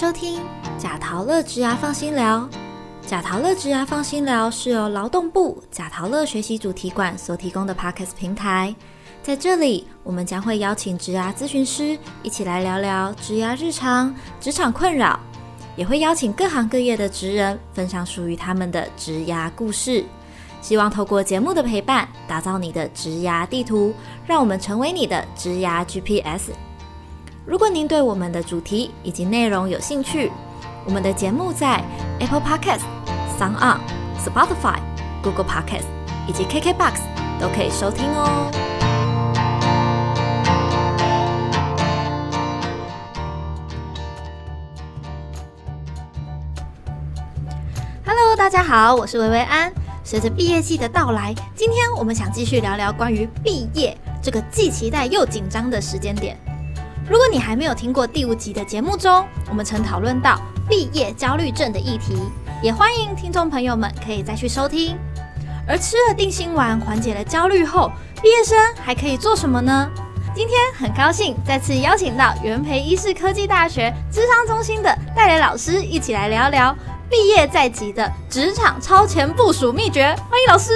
收听贾桃乐职涯放心聊。贾桃乐职涯放心聊是由劳动部贾桃乐学习主题馆所提供的 Podcast 平台。在这里，我们将会邀请职涯咨询师一起来聊聊职涯日常、职场困扰，也会邀请各行各业的职人分享属于他们的职涯故事。希望透过节目的陪伴，打造你的职涯地图，让我们成为你的职涯 GPS。如果您对我们的主题以及内容有兴趣，我们的节目在 Apple Podcast、Sound、Spotify、Google Podcast 以及 KKBox 都可以收听哦。Hello，大家好，我是维维安。随着毕业季的到来，今天我们想继续聊聊关于毕业这个既期待又紧张的时间点。如果你还没有听过第五集的节目中，我们曾讨论到毕业焦虑症的议题，也欢迎听众朋友们可以再去收听。而吃了定心丸缓解了焦虑后，毕业生还可以做什么呢？今天很高兴再次邀请到元培医事科技大学智商中心的戴磊老师一起来聊聊毕业在即的职场超前部署秘诀。欢迎老师。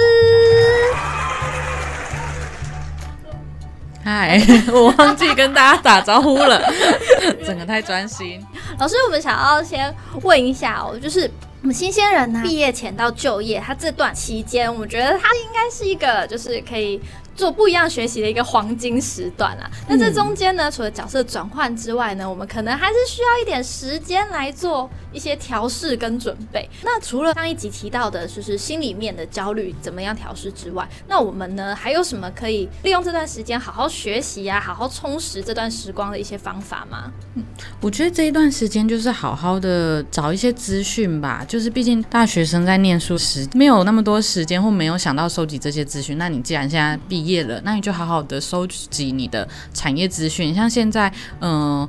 嗨，我忘记跟大家打招呼了，整个太专心。老师，我们想要先问一下哦，就是我们新鲜人呢，毕业前到就业，他这段期间，我觉得他应该是一个就是可以做不一样学习的一个黄金时段啦。那这中间呢，除了角色转换之外呢，我们可能还是需要一点时间来做一些调试跟准备。那除了上一集提到的，就是心里面的焦虑怎么样调试之外，那我们呢还有什么可以利用这段时间好好学习啊，好好充实这段时光的一些方法吗？嗯我觉得这一段时间就是好好的找一些资讯吧，就是毕竟大学生在念书时没有那么多时间，或没有想到收集这些资讯。那你既然现在毕业了，那你就好好的收集你的产业资讯。像现在，嗯、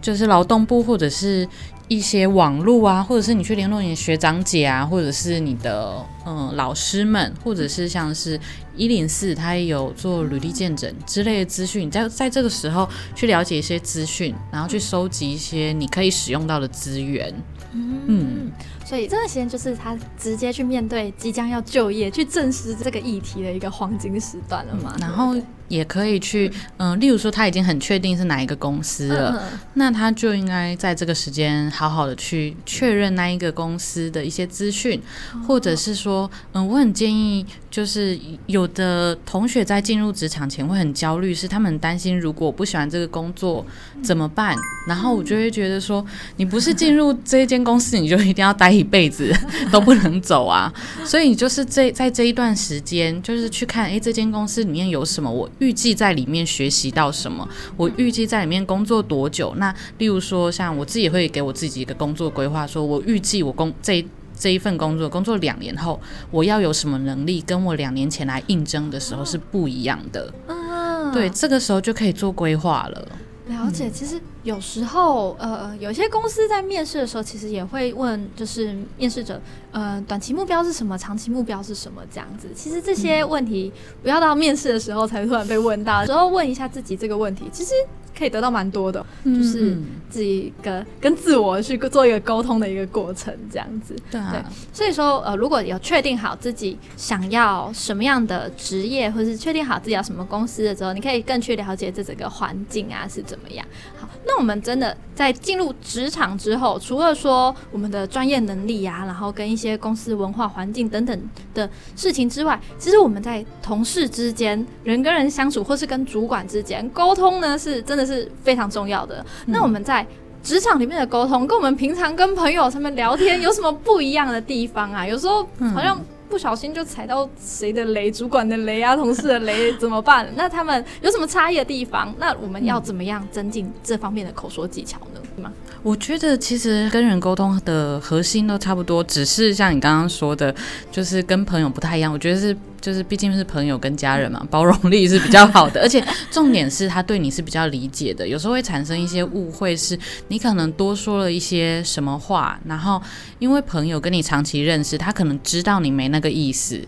就是劳动部或者是一些网络啊，或者是你去联络你的学长姐啊，或者是你的嗯老师们，或者是像是一零四，他也有做履历见证之类的资讯。你在在这个时候去了解一些资讯，然后去收集一些你可以使用到的资源。嗯，所以这段时间就是他直接去面对即将要就业、去证实这个议题的一个黄金时段了嘛。然后也可以去嗯、例如说他已经很确定是哪一个公司了，嗯那他就应该在这个时间好好的去确认那一个公司的一些资讯，或者是说，嗯，我很建议，就是有的同学在进入职场前会很焦虑，是他们很担心如果不喜欢这个工作怎么办？然后我就会觉得说，你不是进入这一间公司你就一定要待一辈子 都不能走啊，所以你就是这在这一段时间，就是去看，诶，这间公司里面有什么，我预计在里面学习到什么，我预计在里面工作多久。那例如说，像我自己也会给我自己一个工作规划，说我预计我工这这一份工作工作两年后，我要有什么能力，跟我两年前来应征的时候是不一样的。嗯，对，这个时候就可以做规划了。了解。其实有时候，呃，有些公司在面试的时候，其实也会问，就是面试者，呃，短期目标是什么，长期目标是什么，这样子。其实这些问题不要到面试的时候才突然被问到，有时候问一下自己这个问题，其实可以得到蛮多的，就是嗯自己跟跟自我去做一个沟通的一个过程，这样子。对啊，所以说，呃，如果有确定好自己想要什么样的职业，或是确定好自己要什么公司的时候，你可以更去了解这整个环境啊是怎么样。好，那我们真的在进入职场之后，除了说我们的专业能力啊，然后跟一些公司文化环境等等的事情之外，其实我们在同事之间、人跟人相处，或是跟主管之间沟通呢，是真的是非常重要的。那我们在职场里面的沟通，跟我们平常跟朋友他们聊天有什么不一样的地方啊？有时候好像不小心就踩到谁的雷，主管的雷啊，同事的雷怎么办？那他们有什么差异的地方？那我们要怎么样增进这方面的口说技巧呢？是吗？我觉得其实跟人沟通的核心都差不多，只是像你刚刚说的，就是跟朋友不太一样。我觉得是就是毕竟是朋友跟家人嘛，包容力是比较好的，而且重点是他对你是比较理解的。有时候会产生一些误会，是你可能多说了一些什么话，然后因为朋友跟你长期认识，他可能知道你没那个意思，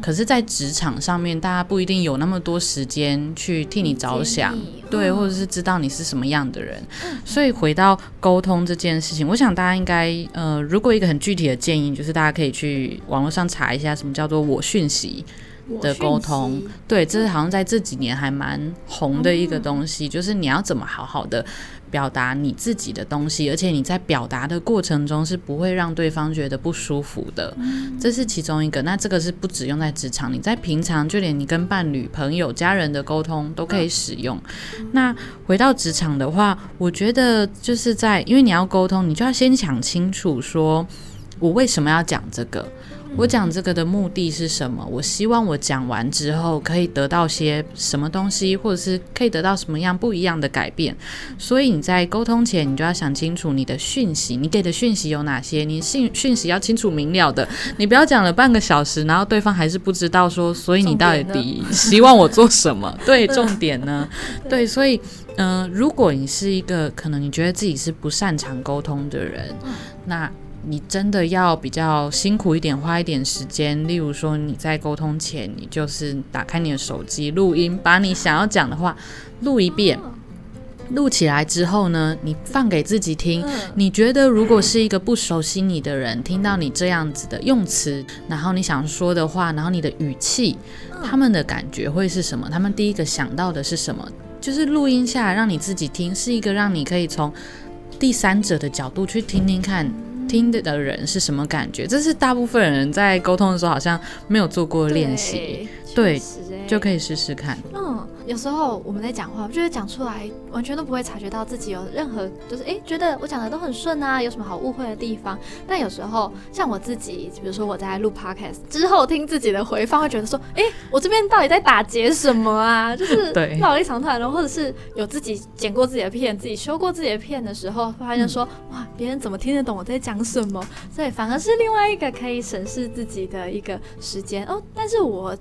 可是，在职场上面，大家不一定有那么多时间去替你着想，对，或者是知道你是什么样的人。所以回到沟通这件事情，我想大家应该，呃，如果一个很具体的建议，就是大家可以去网络上查一下什么叫做我讯息。的沟通，对，这是好像在这几年还蛮红的一个东西，就是你要怎么好好的表达你自己的东西，而且你在表达的过程中是不会让对方觉得不舒服的，这是其中一个。那这个是不只用在职场，你在平常就连你跟伴侣、朋友、家人的沟通都可以使用。那回到职场的话，我觉得就是在，因为你要沟通，你就要先想清楚，说我为什么要讲这个。我讲这个的目的是什么？我希望我讲完之后可以得到些什么东西，或者是可以得到什么样不一样的改变。所以你在沟通前，你就要想清楚你的讯息，你给的讯息有哪些？你讯讯息要清楚明了的，你不要讲了半个小时，然后对方还是不知道说，所以你到底希望我做什么？对，重点呢？对，所以嗯，如果你是一个可能你觉得自己是不擅长沟通的人，那。你真的要比较辛苦一点，花一点时间。例如说，你在沟通前，你就是打开你的手机录音，把你想要讲的话录一遍。录起来之后呢，你放给自己听。你觉得如果是一个不熟悉你的人，听到你这样子的用词，然后你想说的话，然后你的语气，他们的感觉会是什么？他们第一个想到的是什么？就是录音下来让你自己听，是一个让你可以从第三者的角度去听听看。听的的人是什么感觉？这是大部分人在沟通的时候好像没有做过练习，对，就可以试试看。嗯。有时候我们在讲话，我觉得讲出来完全都不会察觉到自己有任何，就是哎，觉得我讲的都很顺啊，有什么好误会的地方？但有时候像我自己，比如说我在录 podcast 之后听自己的回放，会觉得说，哎，我这边到底在打结什么啊？就是 绕了一长串，然后或者是有自己剪过自己的片，自己修过自己的片的时候，发现说，哇，别人怎么听得懂我在讲什么？所以反而是另外一个可以审视自己的一个时间哦。但是我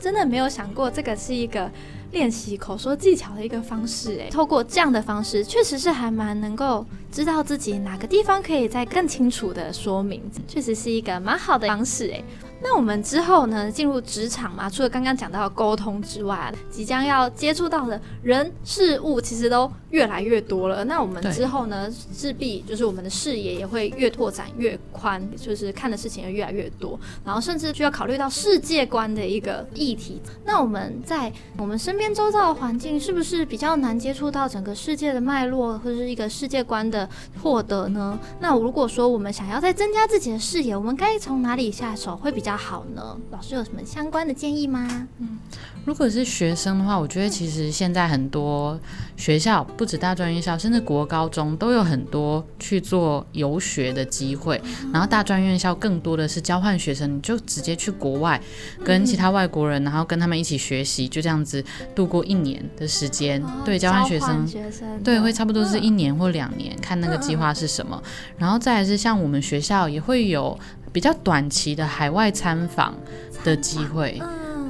真的没有想过，这个是一个。练习口说技巧的一个方式，诶，透过这样的方式，确实是还蛮能够知道自己哪个地方可以再更清楚的说明，确实是一个蛮好的方式，诶。那我们之后呢，进入职场嘛，除了刚刚讲到沟通之外，即将要接触到的人事物，其实都越来越多了。那我们之后呢，势必就是我们的视野也会越拓展越宽，就是看的事情也越来越多，然后甚至需要考虑到世界观的一个议题。那我们在我们身边周遭的环境，是不是比较难接触到整个世界的脉络，或者是一个世界观的获得呢？那如果说我们想要再增加自己的视野，我们该从哪里下手会比较？好呢，老师有什么相关的建议吗？嗯，如果是学生的话，我觉得其实现在很多学校，不止大专院校，甚至国高中都有很多去做游学的机会。然后大专院校更多的是交换学生，你就直接去国外跟其他外国人，然后跟他们一起学习，就这样子度过一年的时间。对，交换学生，对，会差不多是一年或两年，看那个计划是什么。然后再来是像我们学校也会有。比较短期的海外参访的机会，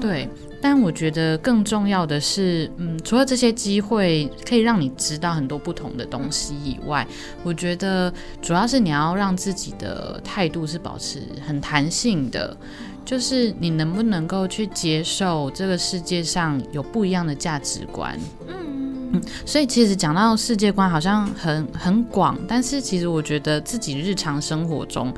对，但我觉得更重要的是，嗯，除了这些机会可以让你知道很多不同的东西以外，我觉得主要是你要让自己的态度是保持很弹性的，就是你能不能够去接受这个世界上有不一样的价值观，嗯嗯，所以其实讲到世界观好像很很广，但是其实我觉得自己日常生活中。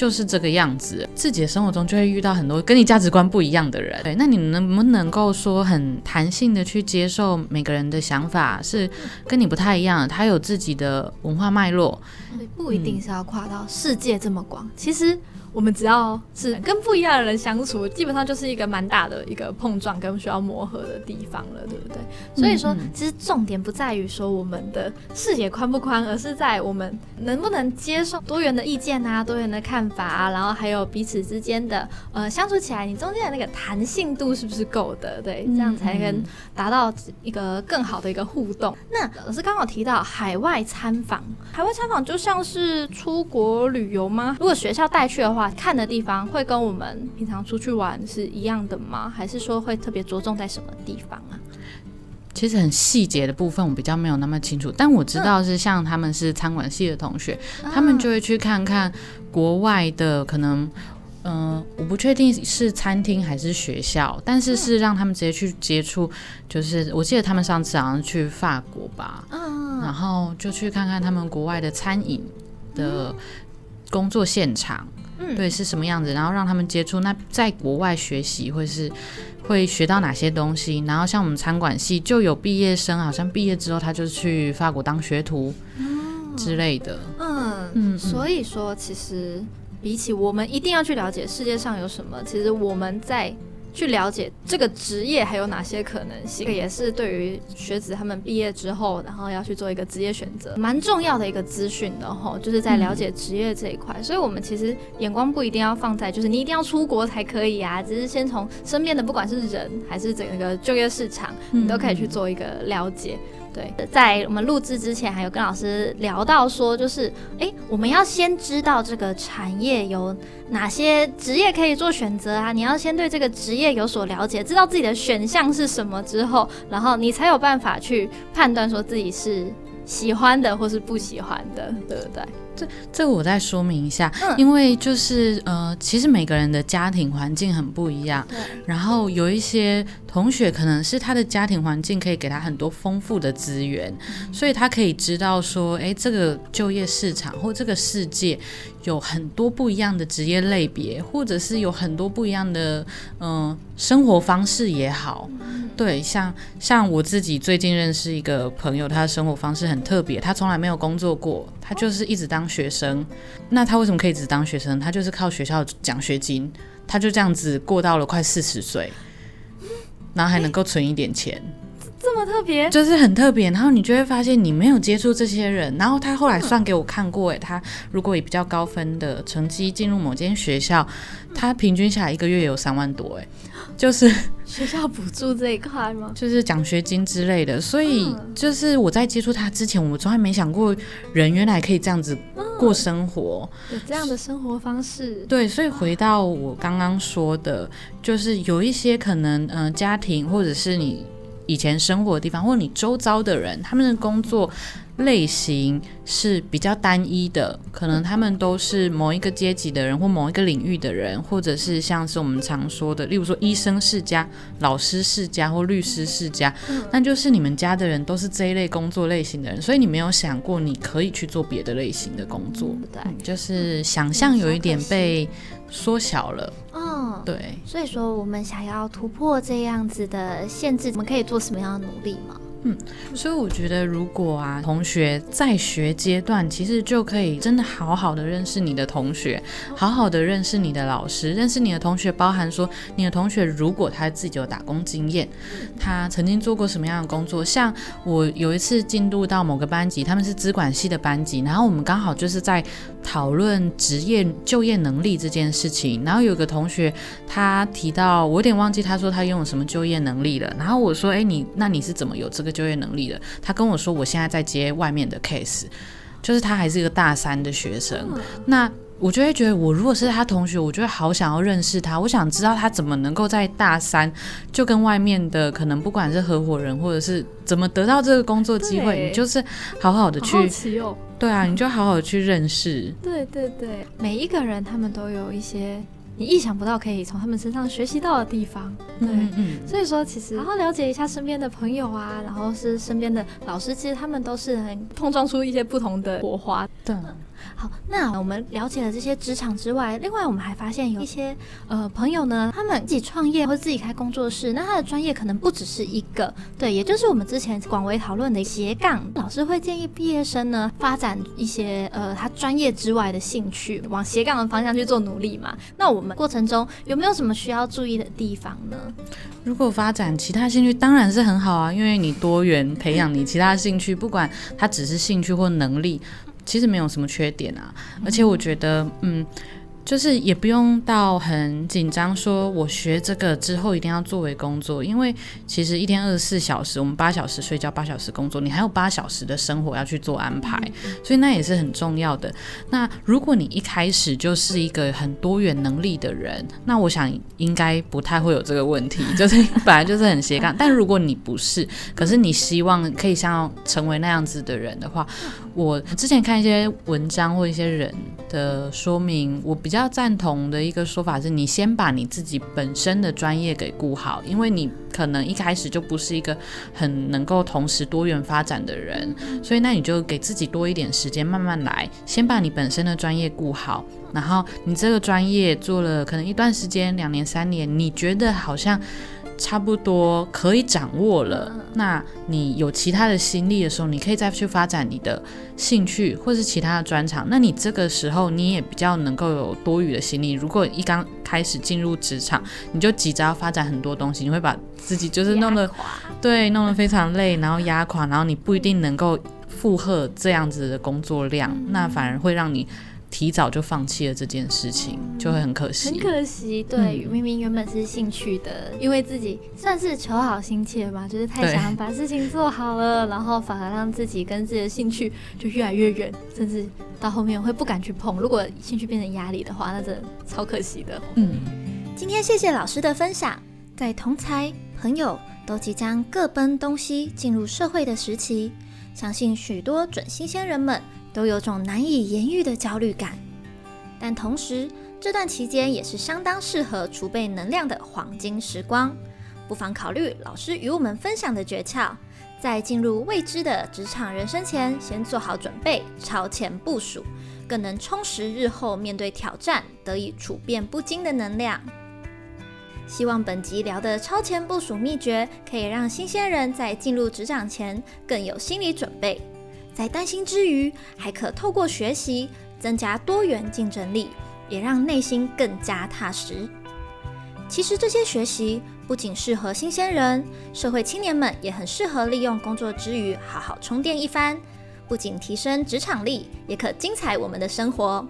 就是这个样子，自己的生活中就会遇到很多跟你价值观不一样的人。对，那你能不能够说很弹性的去接受每个人的想法是跟你不太一样，他有自己的文化脉络，不一定是要跨到世界这么广。其实。我们只要是跟不一样的人相处，基本上就是一个蛮大的一个碰撞跟需要磨合的地方了，对不对？所以说，其实重点不在于说我们的视野宽不宽，而是在我们能不能接受多元的意见啊、多元的看法啊，然后还有彼此之间的呃相处起来，你中间的那个弹性度是不是够的？对，这样才能达到一个更好的一个互动。那老师刚好提到海外参访，海外参访就像是出国旅游吗？如果学校带去的话。话，看的地方会跟我们平常出去玩是一样的吗？还是说会特别着重在什么地方啊？其实很细节的部分我比较没有那么清楚，但我知道是像他们是餐馆系的同学，他们就会去看看国外的可能，嗯、我不确定是餐厅还是学校，但是是让他们直接去接触，就是我记得他们上次好像去法国吧，嗯然后就去看看他们国外的餐饮的工作现场，嗯对是什么样子，然后让他们接触。那在国外学习会是会学到哪些东西？然后像我们餐馆系就有毕业生，好像毕业之后他就去法国当学徒之类的。嗯嗯嗯所以说其实比起我们一定要去了解世界上有什么，其实我们在去了解这个职业还有哪些可能性，这个也是对于学子他们毕业之后，然后要去做一个职业选择，蛮重要的一个资讯的吼，就是在了解职业这一块。所以我们其实眼光不一定要放在就是你一定要出国才可以啊，只是先从身边的不管是人还是整个就业市场，你都可以去做一个了解。对，在我们录制之前，还有跟老师聊到说，就是诶，我们要先知道这个产业有哪些职业可以做选择啊，你要先对这个职业有所了解，知道自己的选项是什么之后，然后你才有办法去判断说自己是喜欢的或是不喜欢的，对不对？这个我再说明一下，嗯。因为就是呃，其实每个人的家庭环境很不一样，对，然后有一些同学可能是他的家庭环境可以给他很多丰富的资源，所以他可以知道说，诶，这个就业市场或这个世界有很多不一样的职业类别，或者是有很多不一样的嗯、呃生活方式也好。对，像像我自己最近认识一个朋友，他的生活方式很特别，他从来没有工作过，他就是一直当学生。那他为什么可以只当学生？他就是靠学校奖学金，他就这样子过到了快四十岁，然后还能够存一点钱，这么特别，就是很特别。然后你就会发现你没有接触这些人，然后他后来算给我看过，诶，他如果以比较高分的成绩进入某间学校，他平均下来一个月有三万多，诶，就是。学校补助这一块吗？就是奖学金之类的，所以嗯就是我在接触他之前，我从来没想过人原来可以这样子过生活。有这样的生活方式，对，所以回到我刚刚说的，就是有一些可能，嗯、家庭或者是你以前生活的地方，或者你周遭的人，他们的工作类型是比较单一的，可能他们都是某一个阶级的人，或某一个领域的人，或者是像是我们常说的，例如说医生世家、老师世家或律师世家，那就是你们家的人都是这一类工作类型的人，所以你没有想过你可以去做别的类型的工作。嗯就是想象有一点被缩小了，嗯，对。所以说，我们想要突破这样子的限制，我们可以做什么样的努力吗？嗯所以我觉得，如果啊，同学在学阶段，其实就可以真的好好的认识你的同学，好好的认识你的老师，认识你的同学，包含说你的同学如果他自己有打工经验，他曾经做过什么样的工作。像我有一次进入到某个班级，他们是资管系的班级，然后我们刚好就是在讨论职业就业能力这件事情，然后有个同学他提到，我有点忘记他说他拥有什么就业能力了，然后我说，哎，你那你是怎么有这个就业能力的？他跟我说，我现在在接外面的 case，就是他还是一个大三的学生，那。我就会觉得，我如果是他同学，我就会好想要认识他。我想知道他怎么能够在大三就跟外面的可能不管是合伙人，或者是怎么得到这个工作机会，你就是好好的去好好奇哦。对啊，你就好好的去认识。对对对，每一个人他们都有一些你意想不到可以从他们身上学习到的地方。对。嗯嗯，所以说，其实好好了解一下身边的朋友啊，然后是身边的老师，其实他们都是很碰撞出一些不同的火花。对，好，那我们了解了这些职场之外，另外我们还发现有一些呃朋友呢，他们自己创业或自己开工作室，那他的专业可能不只是一个，对，也就是我们之前广为讨论的斜杠。老师会建议毕业生呢发展一些呃他专业之外的兴趣，往斜杠的方向去做努力嘛。那我们过程中有没有什么需要注意的地方呢？如果发展其他兴趣当然是很好啊，因为你多元培养你其他兴趣，不管它只是兴趣或能力，其实没有什么缺点啊。而且我觉得，嗯，就是也不用到很紧张，说我学这个之后一定要作为工作，因为其实一天二十四小时，我们八小时睡觉，八小时工作，你还有八小时的生活要去做安排，所以那也是很重要的。那如果你一开始就是一个很多元能力的人，那我想应该不太会有这个问题，就是本来就是很斜杠。但如果你不是，可是你希望可以像成为那样子的人的话，我之前看一些文章或一些人的说明，我比较。较赞同的一个说法是，你先把你自己本身的专业给顾好，因为你可能一开始就不是一个很能够同时多元发展的人，所以那你就给自己多一点时间，慢慢来，先把你本身的专业顾好，然后你这个专业做了可能一段时间，两年、三年，你觉得好像。差不多可以掌握了，那你有其他的心力的时候，你可以再去发展你的兴趣或是其他的专长。那你这个时候你也比较能够有多余的心力。如果一刚开始进入职场，你就急着要发展很多东西，你会把自己就是弄得对弄得非常累，然后压垮，然后你不一定能够负荷这样子的工作量，那反而会让你。提早就放弃了这件事情，就会很可惜。很可惜，对，明明原本是兴趣的，因为自己算是求好心切吧，就是太想把事情做好了，然后反而让自己跟自己的兴趣就越来越远，甚至到后面会不敢去碰。如果兴趣变成压力的话，那真的超可惜的。嗯，今天谢谢老师的分享，在同才朋友都即将各奔东西进入社会的时期，相信许多准新鲜人们。都有种难以言喻的焦虑感，但同时这段期间也是相当适合储备能量的黄金时光，不妨考虑老师与我们分享的诀窍，在进入未知的职场人生前，先做好准备，超前部署，更能充实日后面对挑战得以处变不惊的能量。希望本集聊的超前部署秘诀，可以让新鲜人在进入职场前更有心理准备。在担心之余，还可透过学习增加多元竞争力，也让内心更加踏实。其实这些学习不仅适合新鲜人，社会青年们也很适合利用工作之余好好充电一番，不仅提升职场力，也可精彩我们的生活。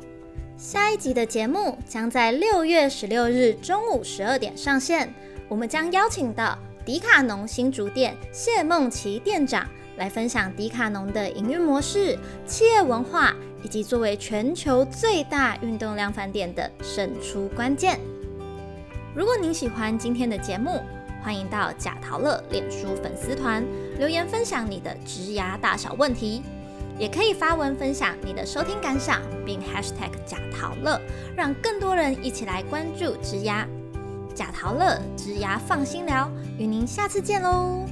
下一集的节目将在六月十六日中午十二点上线，我们将邀请到迪卡侬新竹店谢梦琪店长。来分享迪卡侬的营运模式、企业文化，以及作为全球最大运动量饭店的胜出关键。如果您喜欢今天的节目，欢迎到贾陶乐脸书粉丝团留言分享你的职牙大小问题，也可以发文分享你的收听感想，并 #hashtag 贾陶乐，让更多人一起来关注职牙。贾陶乐职牙放心聊，与您下次见喽。